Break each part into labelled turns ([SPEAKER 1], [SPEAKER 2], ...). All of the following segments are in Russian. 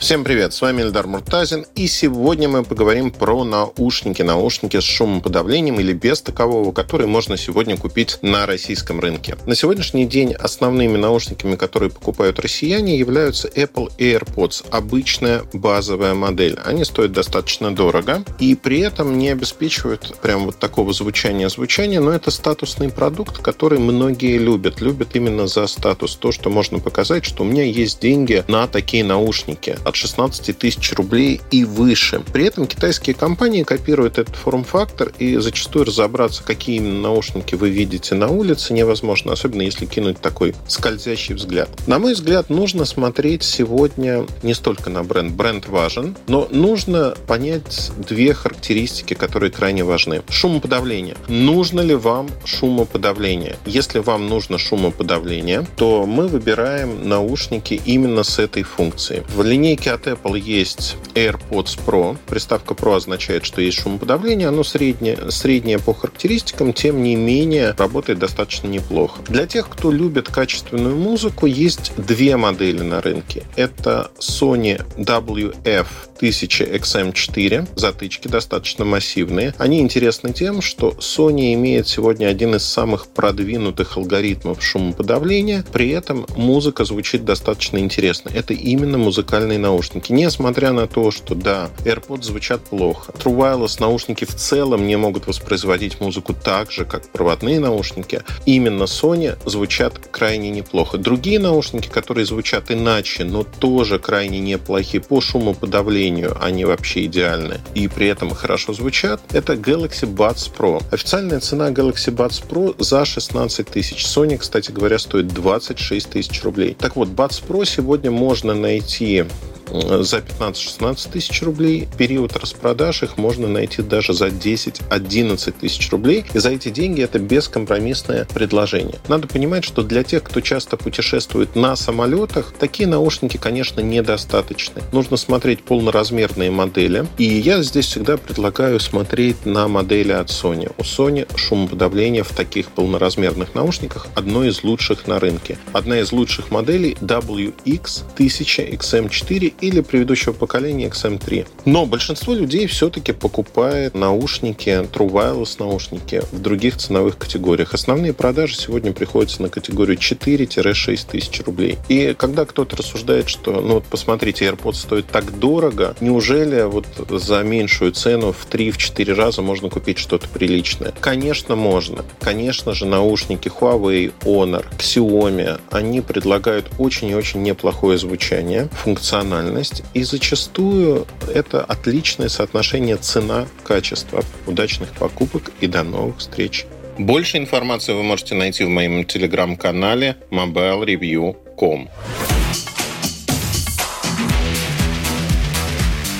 [SPEAKER 1] Всем привет, с вами Эльдар Муртазин, и сегодня мы поговорим про наушники, наушники с шумоподавлением или без такового, которые можно сегодня купить на российском рынке. На сегодняшний день основными наушниками, которые покупают россияне, являются Apple AirPods, обычная базовая модель. Они стоят достаточно дорого и при этом не обеспечивают прям вот такого звучания звучания, но это статусный продукт, который многие любят. Любят именно за статус, то, что можно показать, что у меня есть деньги на такие наушники от 16 тысяч рублей и выше. При этом китайские компании копируют этот форм-фактор, и зачастую разобраться, какие именно наушники вы видите на улице, невозможно, особенно если кинуть такой скользящий взгляд. На мой взгляд, нужно смотреть сегодня не столько на бренд. Бренд важен, но нужно понять две характеристики, которые крайне важны. Шумоподавление. Нужно ли вам шумоподавление? Если вам нужно шумоподавление, то мы выбираем наушники именно с этой функцией. В линейке линейке от Apple есть AirPods Pro. Приставка Pro означает, что есть шумоподавление. Оно среднее, среднее по характеристикам, тем не менее работает достаточно неплохо. Для тех, кто любит качественную музыку, есть две модели на рынке. Это Sony WF 1000 XM4. Затычки достаточно массивные. Они интересны тем, что Sony имеет сегодня один из самых продвинутых алгоритмов шумоподавления. При этом музыка звучит достаточно интересно. Это именно музыкальные наушники. Несмотря на то, что, да, AirPods звучат плохо. True Wireless наушники в целом не могут воспроизводить музыку так же, как проводные наушники. Именно Sony звучат крайне неплохо. Другие наушники, которые звучат иначе, но тоже крайне неплохие по шумоподавлению, они вообще идеальны и при этом хорошо звучат, это Galaxy Buds Pro. Официальная цена Galaxy Buds Pro за 16 тысяч. Sony, кстати говоря, стоит 26 тысяч рублей. Так вот, Buds Pro сегодня можно найти за 15-16 тысяч рублей. Период распродаж их можно найти даже за 10-11 тысяч рублей. И за эти деньги это бескомпромиссное предложение. Надо понимать, что для тех, кто часто путешествует на самолетах, такие наушники, конечно, недостаточны. Нужно смотреть полноразмерные модели. И я здесь всегда предлагаю смотреть на модели от Sony. У Sony шумоподавление в таких полноразмерных наушниках одно из лучших на рынке. Одна из лучших моделей WX 1000 XM4 или предыдущего поколения XM3. Но большинство людей все-таки покупает наушники, True Wireless наушники в других ценовых категориях. Основные продажи сегодня приходятся на категорию 4-6 тысяч рублей. И когда кто-то рассуждает, что, ну вот посмотрите, AirPods стоит так дорого, неужели вот за меньшую цену в 3-4 раза можно купить что-то приличное? Конечно, можно. Конечно же, наушники Huawei, Honor, Xiaomi, они предлагают очень и очень неплохое звучание, функционально уникальность, и зачастую это отличное соотношение цена-качество. Удачных покупок и до новых встреч! Больше информации вы можете найти в моем телеграм-канале mobilereview.com.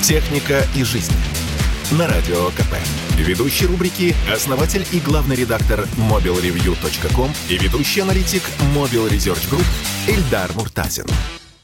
[SPEAKER 2] Техника и жизнь. На радио КП. Ведущий рубрики – основатель и главный редактор mobilereview.com и ведущий аналитик Mobile Research Group Эльдар Муртазин.